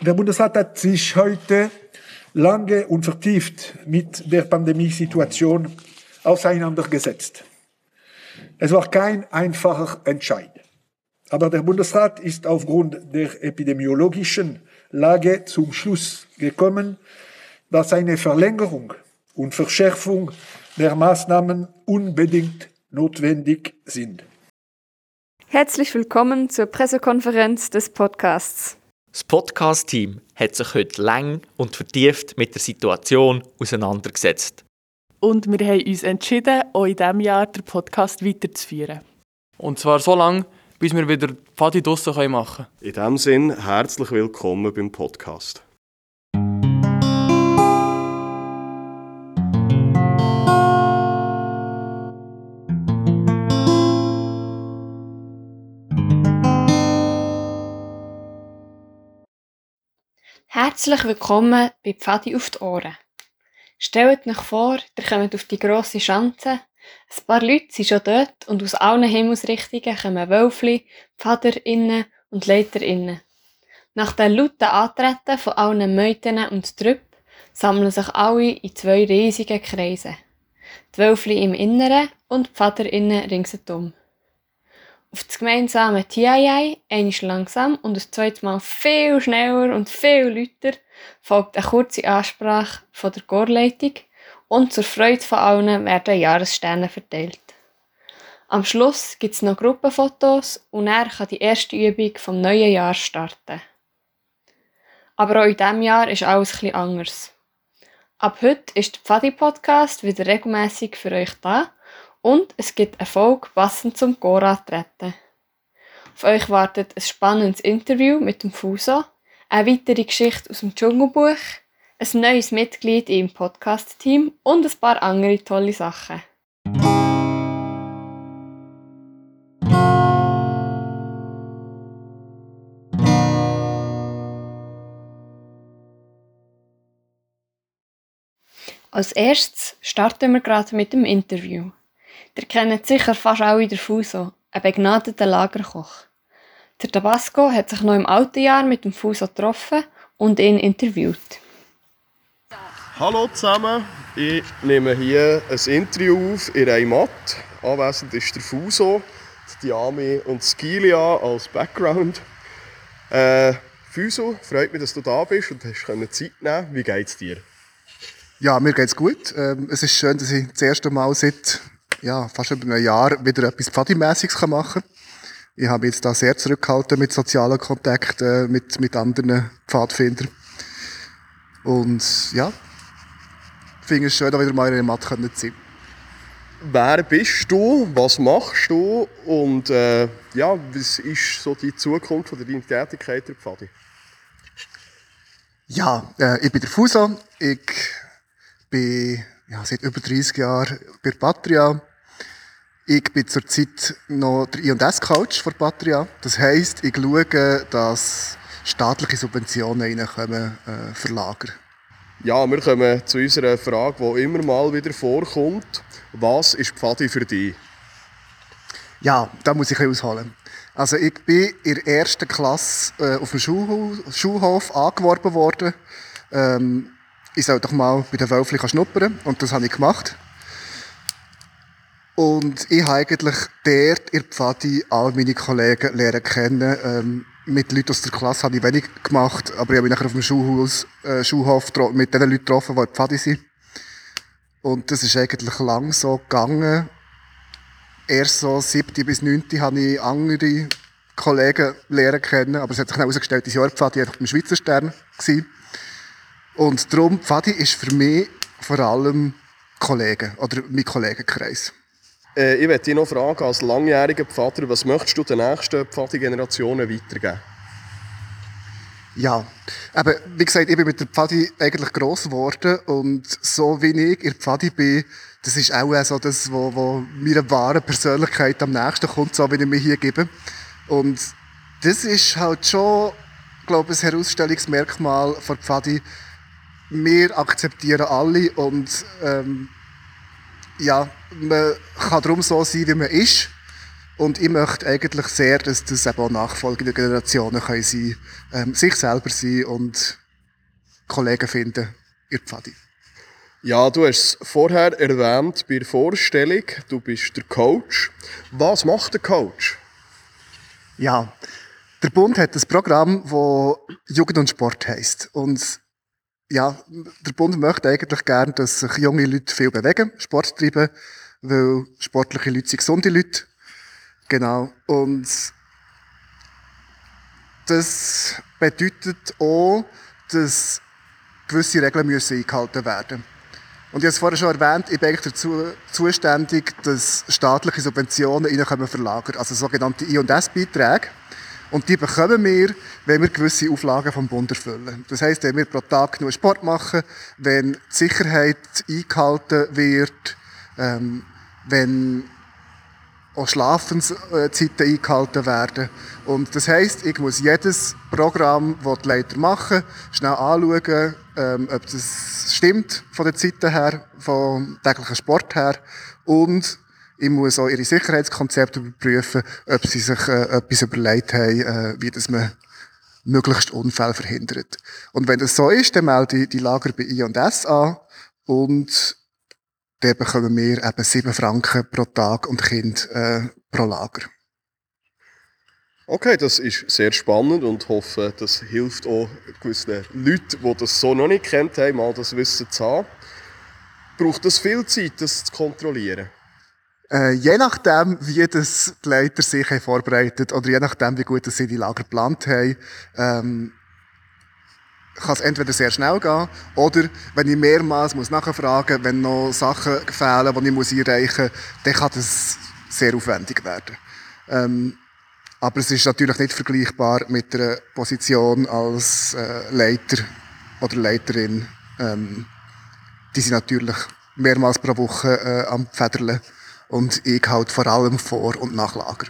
Der Bundesrat hat sich heute lange und vertieft mit der Pandemiesituation auseinandergesetzt. Es war kein einfacher Entscheid. Aber der Bundesrat ist aufgrund der epidemiologischen Lage zum Schluss gekommen, dass eine Verlängerung und Verschärfung der Maßnahmen unbedingt notwendig sind. Herzlich willkommen zur Pressekonferenz des Podcasts. Das Podcast-Team hat sich heute lang und vertieft mit der Situation auseinandergesetzt. Und wir haben uns entschieden, auch in diesem Jahr den Podcast weiterzuführen. Und zwar so lange, bis wir wieder Pfadi draussen machen können. In diesem Sinn, herzlich willkommen beim Podcast. Herzlich willkommen bei Pfadi auf die Ohren. Stellt euch vor, ihr kommt auf die grosse Schanze. Ein paar Leute sind schon dort und aus allen Himmelsrichtungen kommen Wölfli, Pfaderinnen und Leiterinnen. Nach dem lauten Antreten von allen Meuten und Trüpp sammeln sich alle in zwei riesigen Kreisen. Die Wölfli im Inneren und die Pfaderinnen ringsherum. Auf das gemeinsame TII, einmal langsam und das zweite Mal viel schneller und viel lauter, folgt eine kurze Ansprache von der Chorleitung und zur Freude von allen werden Jahressterne verteilt. Am Schluss gibt es noch Gruppenfotos und er kann die erste Übung vom neuen Jahr starten. Aber auch in diesem Jahr ist alles etwas anders. Ab heute ist der Pfadi-Podcast wieder regelmäßig für euch da und es gibt eine Folge passend zum Gora-Treten. Auf euch wartet ein spannendes Interview mit dem Fuso, eine weitere Geschichte aus dem Dschungelbuch, ein neues Mitglied im Podcast-Team und ein paar andere tolle Sachen. Als erstes starten wir gerade mit dem Interview. Ihr kennt sicher fast alle den Fuso, einen begnadeten Lagerkoch. Der Tabasco hat sich noch im alten Jahr mit dem Fuso getroffen und ihn interviewt. Hallo zusammen, ich nehme hier ein Interview auf in Reimat. Anwesend ist der Fuso, die Diami und Skilia als Background. Äh, Fuso, freut mich, dass du da bist und hast Zeit nehmen Wie geht es dir? Ja, mir geht es gut. Ähm, es ist schön, dass ich das erste Mal seit ja, fast über ein Jahr wieder etwas Pfadimässiges machen kann. Ich habe jetzt da sehr zurückgehalten mit sozialen Kontakten, mit, mit anderen Pfadfindern. Und ja, ich finde es schön, da wieder mal in der Matt zu sein. Wer bist du? Was machst du? Und äh, ja, was ist so die Zukunft von deiner Tätigkeit der Pfadi? Ja, äh, ich bin der Fuso. Ich bin ja, seit über 30 Jahren bei Patria. Ich bin zurzeit noch der I&S-Coach von Patria. Das heisst, ich schaue, dass staatliche Subventionen reinkommen äh, für Lager. Ja, wir kommen zu unserer Frage, die immer mal wieder vorkommt. Was ist Pfadi für dich? Ja, da muss ich ausholen. Also ich bin in der ersten Klasse äh, auf dem Schulhof, Schulhof angeworben worden. Ähm, ich soll doch mal bei den Wölfli schnuppern. Und das habe ich gemacht. Und ich habe eigentlich dort in Pfadi all meine Kollegen lernen kennen. Ähm, mit Leuten aus der Klasse habe ich wenig gemacht, aber ich habe mich nachher auf dem Schulhaus, äh, Schulhof mit den Leuten getroffen, die in Pfadi sind. Und das ist eigentlich lang so gegangen. Erst so siebte bis neunte habe ich andere Kollegen lernen kennen, aber es hat sich herausgestellt, dass ich Pfadi einfach beim Schweizer Stern war. Und darum, Pfadi ist für mich vor allem Kollegen oder mein Kollegenkreis. Äh, ich möchte dich noch fragen, als langjähriger Pfader, was möchtest du den nächsten Pfadi-Generationen weitergeben? Ja, aber wie gesagt, ich bin mit der Pfadi eigentlich gross geworden und so wie ich in der Pfadi bin, das ist auch so das, was meiner wahren Persönlichkeit am nächsten kommt, so wie ich mich hier gebe. Und das ist halt schon, glaube ich, ein Herausstellungsmerkmal von Pfadi, wir akzeptieren alle und ähm, ja, man kann darum so sein, wie man ist. Und ich möchte eigentlich sehr, dass das eben auch nachfolgende Generationen können sein, ähm, sich selber sein und Kollegen finden in der Pfadi. Ja, du hast es vorher erwähnt bei der Vorstellung, du bist der Coach. Was macht der Coach? Ja, der Bund hat ein Programm, das Jugend und Sport heisst. Und ja, der Bund möchte eigentlich gerne, dass sich junge Leute viel bewegen, Sport treiben, weil sportliche Leute sind gesunde Leute. Genau. Und das bedeutet auch, dass gewisse Regeln müssen eingehalten werden Und ich habe es vorher schon erwähnt, ich bin eigentlich dazu zuständig, dass staatliche Subventionen verlagern, also sogenannte I- und S-Beiträge. Und die bekommen wir, wenn wir gewisse Auflagen vom Bund erfüllen. Das heisst, wenn wir pro Tag nur Sport machen, wenn die Sicherheit eingehalten wird, ähm, wenn auch Schlafenszeiten eingehalten werden. Und das heisst, ich muss jedes Programm, das die Leiter machen, schnell anschauen, ähm, ob das stimmt von den Zeiten her, vom täglichen Sport her. Und ich muss auch ihre Sicherheitskonzepte überprüfen, ob sie sich äh, etwas überlegt haben, äh, wie das man möglichst Unfälle verhindert. Und wenn das so ist, dann melde ich die Lager bei I&S an und dann bekommen wir eben 7 Franken pro Tag und Kind äh, pro Lager. Okay, das ist sehr spannend und hoffe, das hilft auch gewissen Leuten, die das so noch nicht kennt haben, mal das Wissen zu haben. Braucht das viel Zeit, das zu kontrollieren? Äh, je nachdem, wie das die Leiter sich vorbereitet oder je nachdem, wie gut sie die Lager geplant haben, ähm, kann es entweder sehr schnell gehen oder wenn ich mehrmals muss nachfragen wenn noch Sachen fehlen, die ich muss einreichen muss, dann kann das sehr aufwendig werden. Ähm, aber es ist natürlich nicht vergleichbar mit einer Position als äh, Leiter oder Leiterin. Ähm, die sind natürlich mehrmals pro Woche äh, am Federle und ich halt vor allem vor- und nachlager.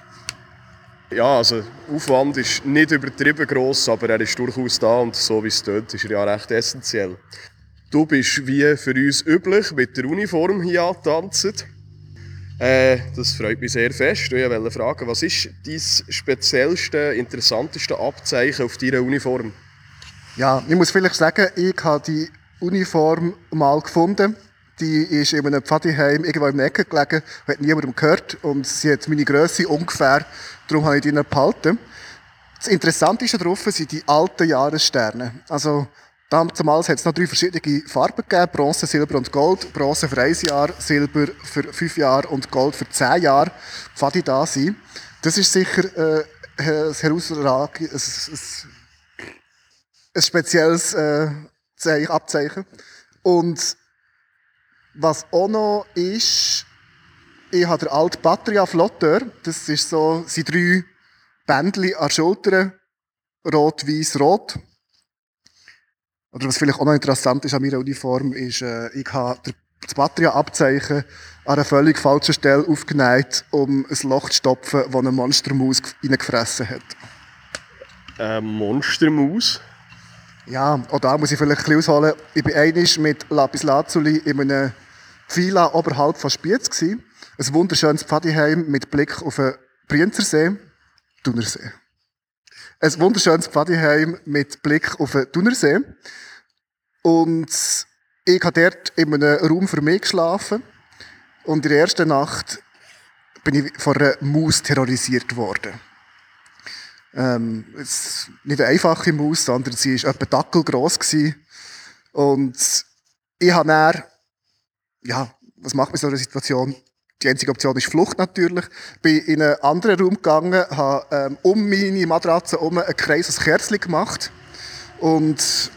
Ja, also Aufwand ist nicht übertrieben gross, aber er ist durchaus da und so wie es dort ist er ja recht essentiell. Du bist wie für uns üblich mit der Uniform hier angetanzt. Äh, das freut mich sehr fest. Ich wollte fragen, was ist dein speziellste, interessanteste Abzeichen auf deiner Uniform? Ja, ich muss vielleicht sagen, ich habe die Uniform mal gefunden. Die ist in einem Pfadiheim irgendwo in der Ecke gelegen, hat niemandem gehört und sie hat meine Größe ungefähr, darum habe ich die behalten. Das Interessanteste drauf sind die alten Jahressterne. Also, damals hat es noch drei verschiedene Farben gegeben, Bronze, Silber und Gold. Bronze für ein Jahr, Silber für fünf Jahre und Gold für zehn Jahre. Pfadi da sein. Das ist sicher äh, ein herausragendes, ein, ein spezielles äh, Zeichen, Abzeichen. Und was auch noch ist, ich habe den alten Patria Flotteur. Das ist so, sind drei Bändchen an der Schulter. Rot, weiß, rot. Oder was vielleicht auch noch interessant ist an meiner Uniform, ist, äh, ich habe das Patria-Abzeichen an einer völlig falschen Stelle aufgenäht, um ein Loch zu stopfen, das eine Monstermaus reingefressen hat. Eine Monstermaus? Ja, auch da muss ich vielleicht ein bisschen ausholen. Ich war einmal mit Lapis Lazuli in einem Villa oberhalb von Spiez. Gewesen. Ein wunderschönes Pfadiheim mit Blick auf den Brienzersee, Thunersee. Ein wunderschönes Pfadiheim mit Blick auf den Thunersee. Und ich habe dort in einem Raum für mich geschlafen. Und in der ersten Nacht bin ich von einer Maus terrorisiert worden. Ähm, es nicht eine einfache Maus, sondern sie war etwa Dackel gross. Gewesen. Und ich habe dann, ja, was macht man in so einer Situation? Die einzige Option ist Flucht natürlich. Bin in einen anderen Raum gegangen, habe ähm, um meine Matratze herum einen Kreis aus Kerzchen gemacht. Und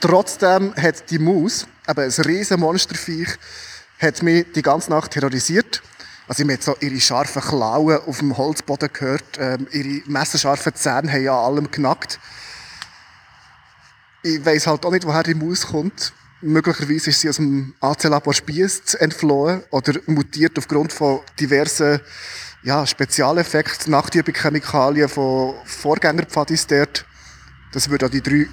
trotzdem hat die Maus, eben ein riesen Monsterviech, hat mich die ganze Nacht terrorisiert. Also ich habe so ihre scharfen Klauen auf dem Holzboden gehört, ähm, ihre messerscharfen Zähne haben ja allem genackt. Ich weiß halt auch nicht, woher die Maus kommt. Möglicherweise ist sie aus dem AC-Labor Spiess entflohen oder mutiert aufgrund von diversen ja, Spezialeffekten, Nachtübungschemikalien von Vorgängerpfadis dort. Das würde auch die drei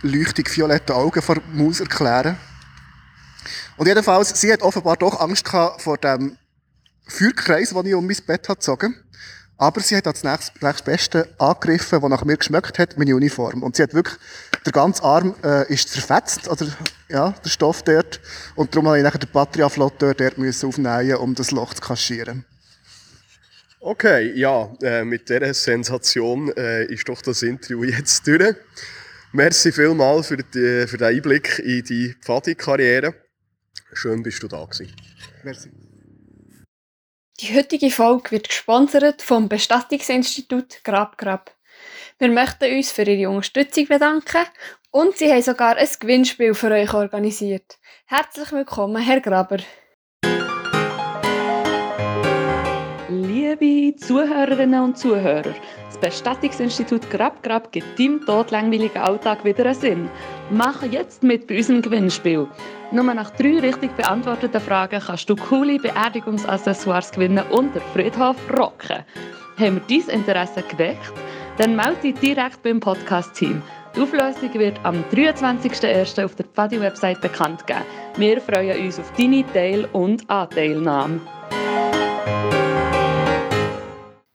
leuchtig violetten Augen von Maus erklären. Und jedenfalls, sie hat offenbar doch Angst gehabt vor dem Feuerkreis, den ich um mein Bett habe gezogen aber sie hat nächstes, nächstes Beste angegriffen, das nach mir geschmeckt hat, meine Uniform. Und sie hat wirklich, der ganze Arm äh, ist zerfetzt, oder, ja, der Stoff dort. Und darum musste ich nachher den Patria-Flotteur dort müssen aufnehmen, um das Loch zu kaschieren. Okay, ja, äh, mit dieser Sensation äh, ist doch das Interview jetzt durch. Merci vielmals für, die, für den Einblick in die Pfadi-Karriere. Schön, bist du da gewesen. Merci. Die heutige Folge wird gesponsert vom Bestattungsinstitut Grab Grab. Wir möchten uns für Ihre Unterstützung bedanken und Sie haben sogar ein Gewinnspiel für euch organisiert. Herzlich willkommen, Herr Graber. Liebe Zuhörerinnen und Zuhörer, das Bestattungsinstitut Grab Grab gibt deinem todlangweiligen Alltag wieder einen Sinn. Mach jetzt mit bei unserem Gewinnspiel. Nur nach drei richtig beantworteten Fragen kannst du coole Beerdigungsaccessoires gewinnen und den Friedhof rocken. Haben wir dein Interesse geweckt? Dann melde dich direkt beim Podcast-Team. Die Auflösung wird am 23.01. auf der Pfadi-Website bekannt gegeben. Wir freuen uns auf deine Teil- und Anteilnahme.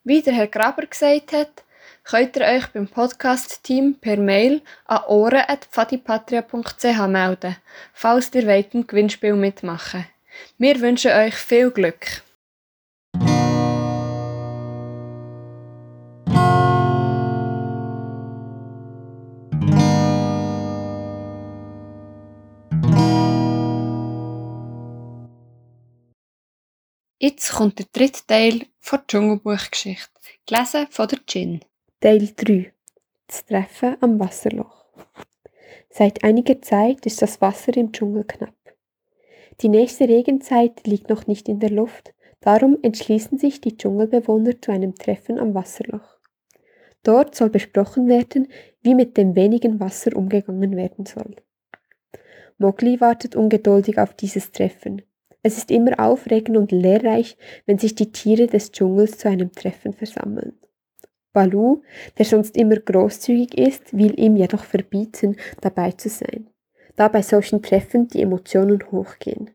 Wie der Herr Graber gesagt hat, könnt ihr euch beim Podcast-Team per Mail an ohren.pfadipatria.ch melden, falls ihr wollt im Gewinnspiel mitmachen Wir wünschen euch viel Glück. Jetzt kommt der dritte Teil der Dschungelbuchgeschichte, gelesen von der Gin. Teil 3 Das Treffen am Wasserloch Seit einiger Zeit ist das Wasser im Dschungel knapp. Die nächste Regenzeit liegt noch nicht in der Luft, darum entschließen sich die Dschungelbewohner zu einem Treffen am Wasserloch. Dort soll besprochen werden, wie mit dem wenigen Wasser umgegangen werden soll. Mowgli wartet ungeduldig auf dieses Treffen. Es ist immer aufregend und lehrreich, wenn sich die Tiere des Dschungels zu einem Treffen versammeln. Balu, der sonst immer großzügig ist, will ihm jedoch verbieten, dabei zu sein, da bei solchen Treffen die Emotionen hochgehen.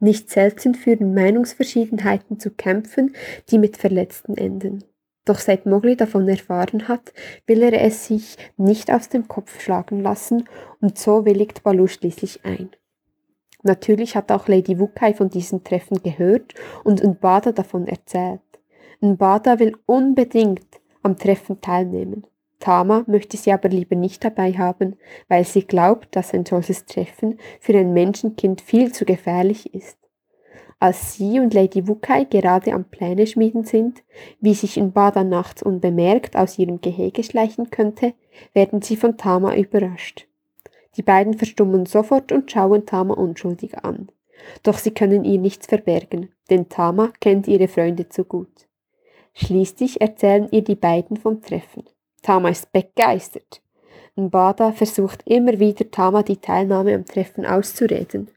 Nicht selten führen Meinungsverschiedenheiten zu Kämpfen, die mit Verletzten enden. Doch seit Mowgli davon erfahren hat, will er es sich nicht aus dem Kopf schlagen lassen und so willigt Balu schließlich ein. Natürlich hat auch Lady Wukai von diesen Treffen gehört und Nbada davon erzählt. Nbada will unbedingt am Treffen teilnehmen. Tama möchte sie aber lieber nicht dabei haben, weil sie glaubt, dass ein solches Treffen für ein Menschenkind viel zu gefährlich ist. Als sie und Lady Wukai gerade am Pläne schmieden sind, wie sich Nbada nachts unbemerkt aus ihrem Gehege schleichen könnte, werden sie von Tama überrascht. Die beiden verstummen sofort und schauen Tama unschuldig an. Doch sie können ihr nichts verbergen, denn Tama kennt ihre Freunde zu gut. Schließlich erzählen ihr die beiden vom Treffen. Tama ist begeistert. Mbada versucht immer wieder Tama die Teilnahme am Treffen auszureden.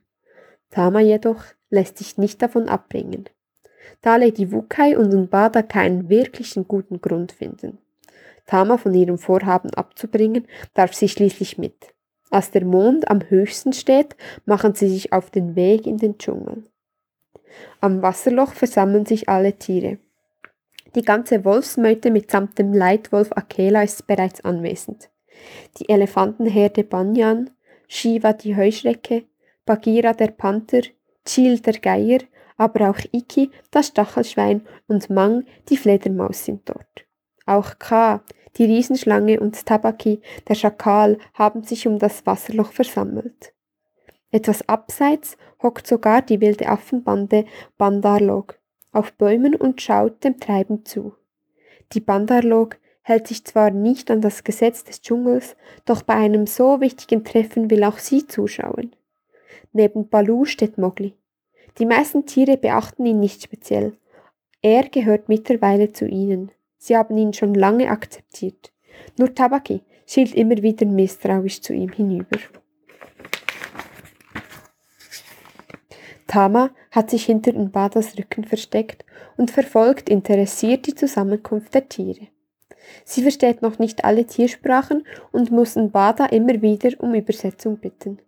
Tama jedoch lässt sich nicht davon abbringen. Da Lady Wukai und Mbada keinen wirklichen guten Grund finden. Tama von ihrem Vorhaben abzubringen, darf sie schließlich mit. Als der Mond am höchsten steht, machen sie sich auf den Weg in den Dschungel. Am Wasserloch versammeln sich alle Tiere. Die ganze Wolfsmeute mitsamt dem Leitwolf Akela ist bereits anwesend. Die Elefantenherde Banyan, Shiva die Heuschrecke, Bagheera der Panther, Chil der Geier, aber auch Iki, das Stachelschwein und Mang, die Fledermaus sind dort. Auch Ka, die Riesenschlange und Tabaki, der Schakal, haben sich um das Wasserloch versammelt. Etwas abseits hockt sogar die wilde Affenbande Bandarlog auf Bäumen und schaut dem Treiben zu. Die Bandarlog hält sich zwar nicht an das Gesetz des Dschungels, doch bei einem so wichtigen Treffen will auch sie zuschauen. Neben Balu steht Mowgli. Die meisten Tiere beachten ihn nicht speziell. Er gehört mittlerweile zu ihnen. Sie haben ihn schon lange akzeptiert. Nur Tabaki schielt immer wieder misstrauisch zu ihm hinüber. Tama hat sich hinter Nbadas Rücken versteckt und verfolgt interessiert die Zusammenkunft der Tiere. Sie versteht noch nicht alle Tiersprachen und muss Nbada immer wieder um Übersetzung bitten.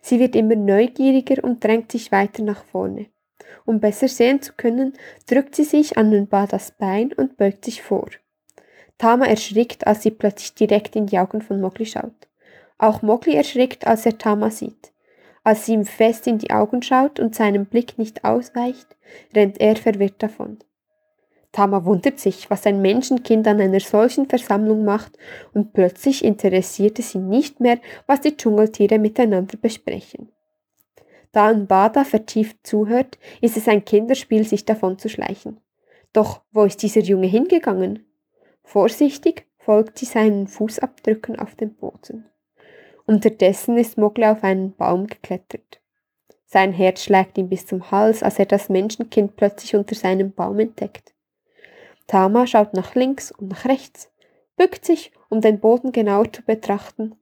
Sie wird immer neugieriger und drängt sich weiter nach vorne. Um besser sehen zu können, drückt sie sich an Nba das Bein und beugt sich vor. Tama erschrickt, als sie plötzlich direkt in die Augen von Mowgli schaut. Auch Mowgli erschrickt, als er Tama sieht. Als sie ihm fest in die Augen schaut und seinem Blick nicht ausweicht, rennt er verwirrt davon. Tama wundert sich, was ein Menschenkind an einer solchen Versammlung macht, und plötzlich interessiert es ihn nicht mehr, was die Dschungeltiere miteinander besprechen. Da Bada vertieft zuhört, ist es ein Kinderspiel, sich davon zu schleichen. Doch wo ist dieser Junge hingegangen? Vorsichtig folgt sie seinen Fußabdrücken auf dem Boden. Unterdessen ist Mowgli auf einen Baum geklettert. Sein Herz schlägt ihm bis zum Hals, als er das Menschenkind plötzlich unter seinem Baum entdeckt. Tama schaut nach links und nach rechts, bückt sich, um den Boden genauer zu betrachten,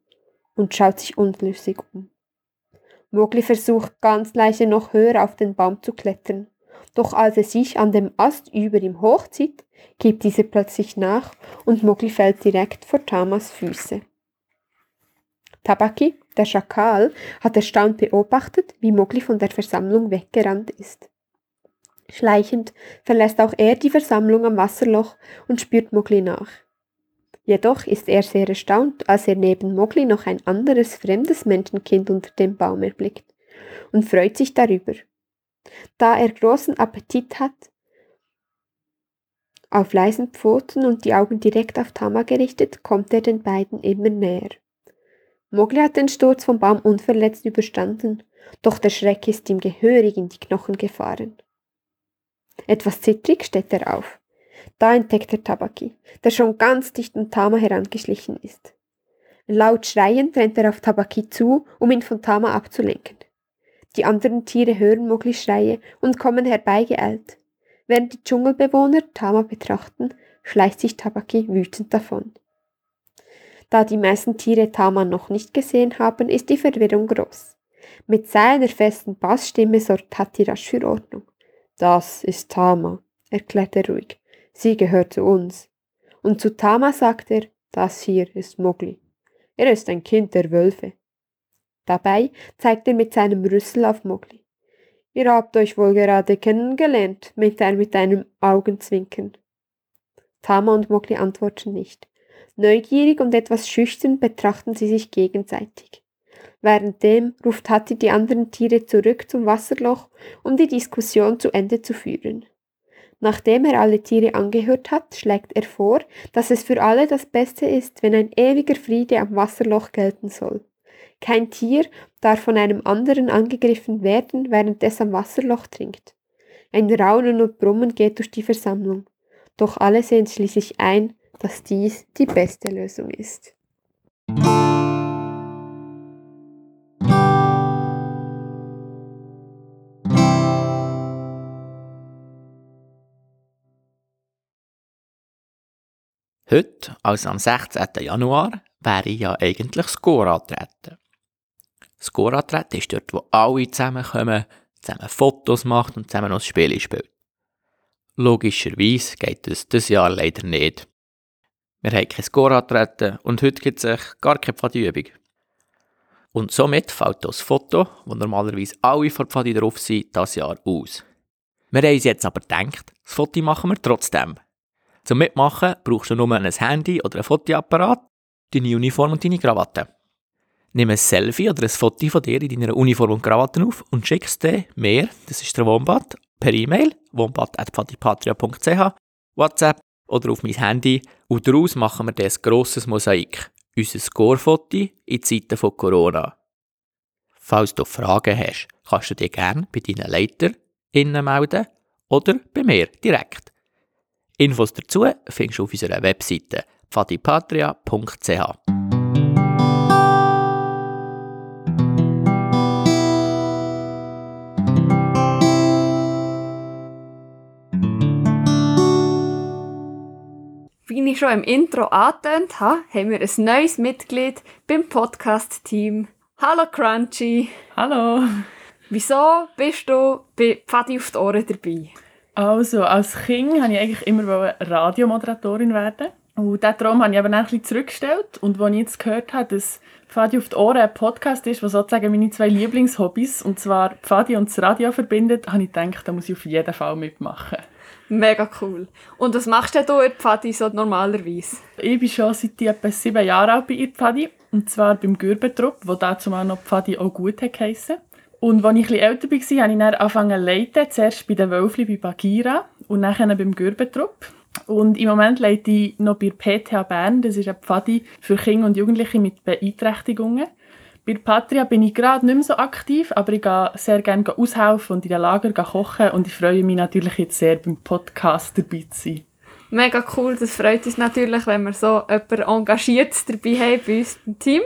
und schaut sich unschlüssig um. Mowgli versucht ganz leise noch höher auf den Baum zu klettern, doch als er sich an dem Ast über ihm hochzieht, gibt dieser plötzlich nach und Mowgli fällt direkt vor Tamas Füße. Tabaki, der Schakal, hat erstaunt beobachtet, wie Mowgli von der Versammlung weggerannt ist. Schleichend verlässt auch er die Versammlung am Wasserloch und spürt Mowgli nach. Jedoch ist er sehr erstaunt, als er neben Mowgli noch ein anderes fremdes Menschenkind unter dem Baum erblickt und freut sich darüber. Da er großen Appetit hat, auf leisen Pfoten und die Augen direkt auf Tama gerichtet, kommt er den beiden immer näher. Mowgli hat den Sturz vom Baum unverletzt überstanden, doch der Schreck ist ihm gehörig in die Knochen gefahren. Etwas zittrig steht er auf. Da entdeckt er Tabaki, der schon ganz dicht an Tama herangeschlichen ist. Laut schreiend rennt er auf Tabaki zu, um ihn von Tama abzulenken. Die anderen Tiere hören Moglis Schreie und kommen herbeigeeilt. Während die Dschungelbewohner Tama betrachten, schleicht sich Tabaki wütend davon. Da die meisten Tiere Tama noch nicht gesehen haben, ist die Verwirrung groß. Mit seiner festen Bassstimme sorgt Hatti rasch für Ordnung. Das ist Tama, erklärt er ruhig. Sie gehört zu uns. Und zu Tama sagt er, das hier ist Mowgli. Er ist ein Kind der Wölfe. Dabei zeigt er mit seinem Rüssel auf Mowgli. Ihr habt euch wohl gerade kennengelernt, meint er mit einem Augenzwinkern. Tama und Mowgli antworten nicht. Neugierig und etwas schüchtern betrachten sie sich gegenseitig. Währenddem ruft Hatti die anderen Tiere zurück zum Wasserloch, um die Diskussion zu Ende zu führen. Nachdem er alle Tiere angehört hat, schlägt er vor, dass es für alle das Beste ist, wenn ein ewiger Friede am Wasserloch gelten soll. Kein Tier darf von einem anderen angegriffen werden, während es am Wasserloch trinkt. Ein Raunen und Brummen geht durch die Versammlung. Doch alle sehen schließlich ein, dass dies die beste Lösung ist. Heute, also am 16. Januar, wäre ja eigentlich das Gora-Treten. Das Gora-Treten ist dort, wo alle zusammenkommen, zusammen Fotos macht und zusammen noch das Spiel spielt. Logischerweise geht es dieses Jahr leider nicht. Wir haben kein Gora-Treten und heute gibt es gar keine Pfadiübung. Und somit fällt das Foto, wo normalerweise alle vor Pfadi drauf sind, das Jahr aus. Wir haben uns jetzt aber gedacht, das Foto machen wir trotzdem. Zum Mitmachen brauchst du nur ein Handy oder ein Fotoapparat, deine Uniform und deine Krawatte. Nimm ein Selfie oder ein Foto von dir in deiner Uniform und Krawatte auf und schick es mir, das ist der Wombat, per E-Mail, wombat.patipatria.ch, WhatsApp oder auf mein Handy und daraus machen wir das grosses Mosaik, unser Score-Foto in Zeiten von Corona. Falls du Fragen hast, kannst du dich gerne bei deinen LeiterInnen melden oder bei mir direkt. Infos dazu findest du auf unserer Webseite pfadipatria.ch. Wie ich schon im Intro angetönt habe, haben wir ein neues Mitglied beim Podcast-Team. Hallo Crunchy! Hallo! Wieso bist du bei Pfadi auf die Ohren dabei? Also, als Kind wollte ich eigentlich immer Radiomoderatorin werden. Und diesen Traum habe ich aber dann ein bisschen zurückgestellt. Und als ich jetzt gehört habe, dass Pfadi auf die Ohren ein Podcast ist, der sozusagen meine zwei Lieblingshobbys, und zwar Pfadi und das Radio verbindet, habe ich gedacht, da muss ich auf jeden Fall mitmachen. Mega cool. Und was machst du in Pfadi so normalerweise? Ich bin schon seit ich etwa sieben Jahren alt bei Pfadi. Und zwar beim Gürbetrupp, wo dazu mal noch Pfadi auch gut geheissen. Und als ich etwas älter war, habe ich dann angefangen zu leiten. Zuerst bei den Wölfli bei Bagira und dann beim Gürbetrupp. Und im Moment leite ich noch bei PTH Bern. Das ist ein Pfadi für Kinder und Jugendliche mit Beeinträchtigungen. Bei Patria bin ich gerade nicht mehr so aktiv, aber ich gehe sehr gerne aushelfen und in den Lager kochen und ich freue mich natürlich jetzt sehr beim Podcast dabei zu sein. Mega cool, das freut uns natürlich, wenn wir so jemanden engagiert dabei haben bei uns im Team.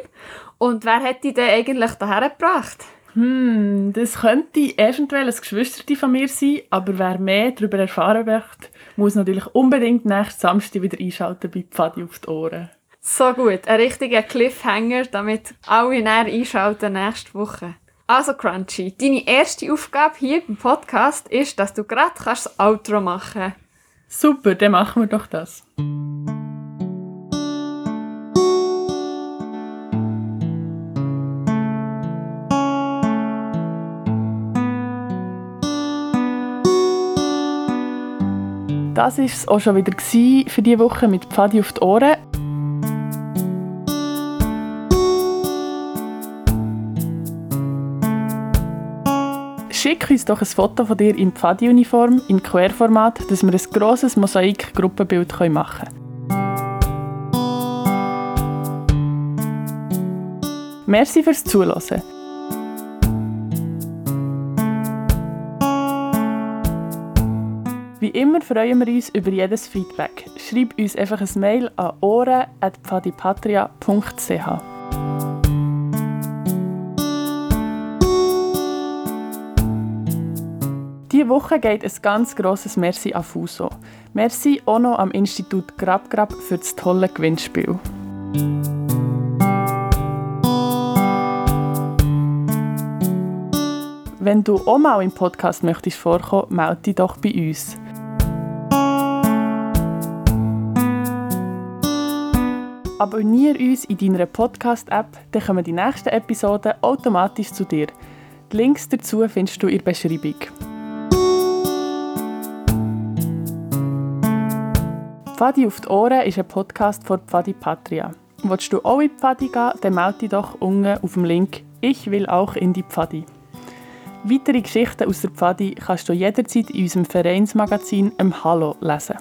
Und wer hat dich denn eigentlich daher gebracht? Hm, das könnte eventuell ein Geschwister von mir sein, aber wer mehr darüber erfahren möchte, muss natürlich unbedingt nächsten Samstag wieder einschalten bei Pfadi auf die Ohren. So gut, ein richtiger Cliffhanger, damit alle näher einschalten nächste Woche. Also Crunchy, deine erste Aufgabe hier im Podcast ist, dass du gerade das Outro machen kannst. Super, dann machen wir doch das. Das war es auch schon wieder für diese Woche mit Pfadi auf die Ohren. Schick uns doch ein Foto von dir in Pfadi-Uniform in Querformat, dass wir ein grosses Mosaik-Gruppenbild machen können. Merci fürs Zuhören. Wie immer freuen wir uns über jedes Feedback. Schreib uns einfach ein Mail an ohren.pfadipatria.ch. Diese Woche geht ein ganz grosses Merci an Fuso. Merci auch noch am Institut GrabGrab für das tolle Gewinnspiel. Wenn du auch mal im Podcast möchtest vorkommen, melde dich doch bei uns. Abonniere uns in deiner Podcast-App, dann kommen die nächsten Episoden automatisch zu dir. Die Links dazu findest du in der Beschreibung. Pfadi auf die Ohren ist ein Podcast von Pfadi Patria. Willst du auch in die Pfadi gehen, dann melde dich doch unten auf dem Link «Ich will auch in die Pfadi». Weitere Geschichten aus der Pfadi kannst du jederzeit in unserem Vereinsmagazin «Im Hallo» lesen.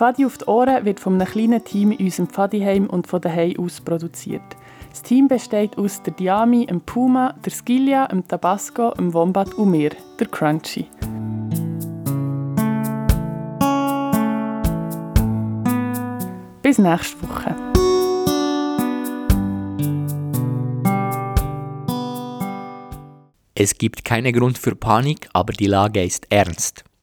Pfadi auf die Ohren wird von einem kleinen Team in unserem Pfadiheim und von daheim aus produziert. Das Team besteht aus der Diami, dem Puma, der Skillia, dem Tabasco, dem Wombat und mir, der Crunchy. Bis nächste Woche. Es gibt keinen Grund für Panik, aber die Lage ist ernst.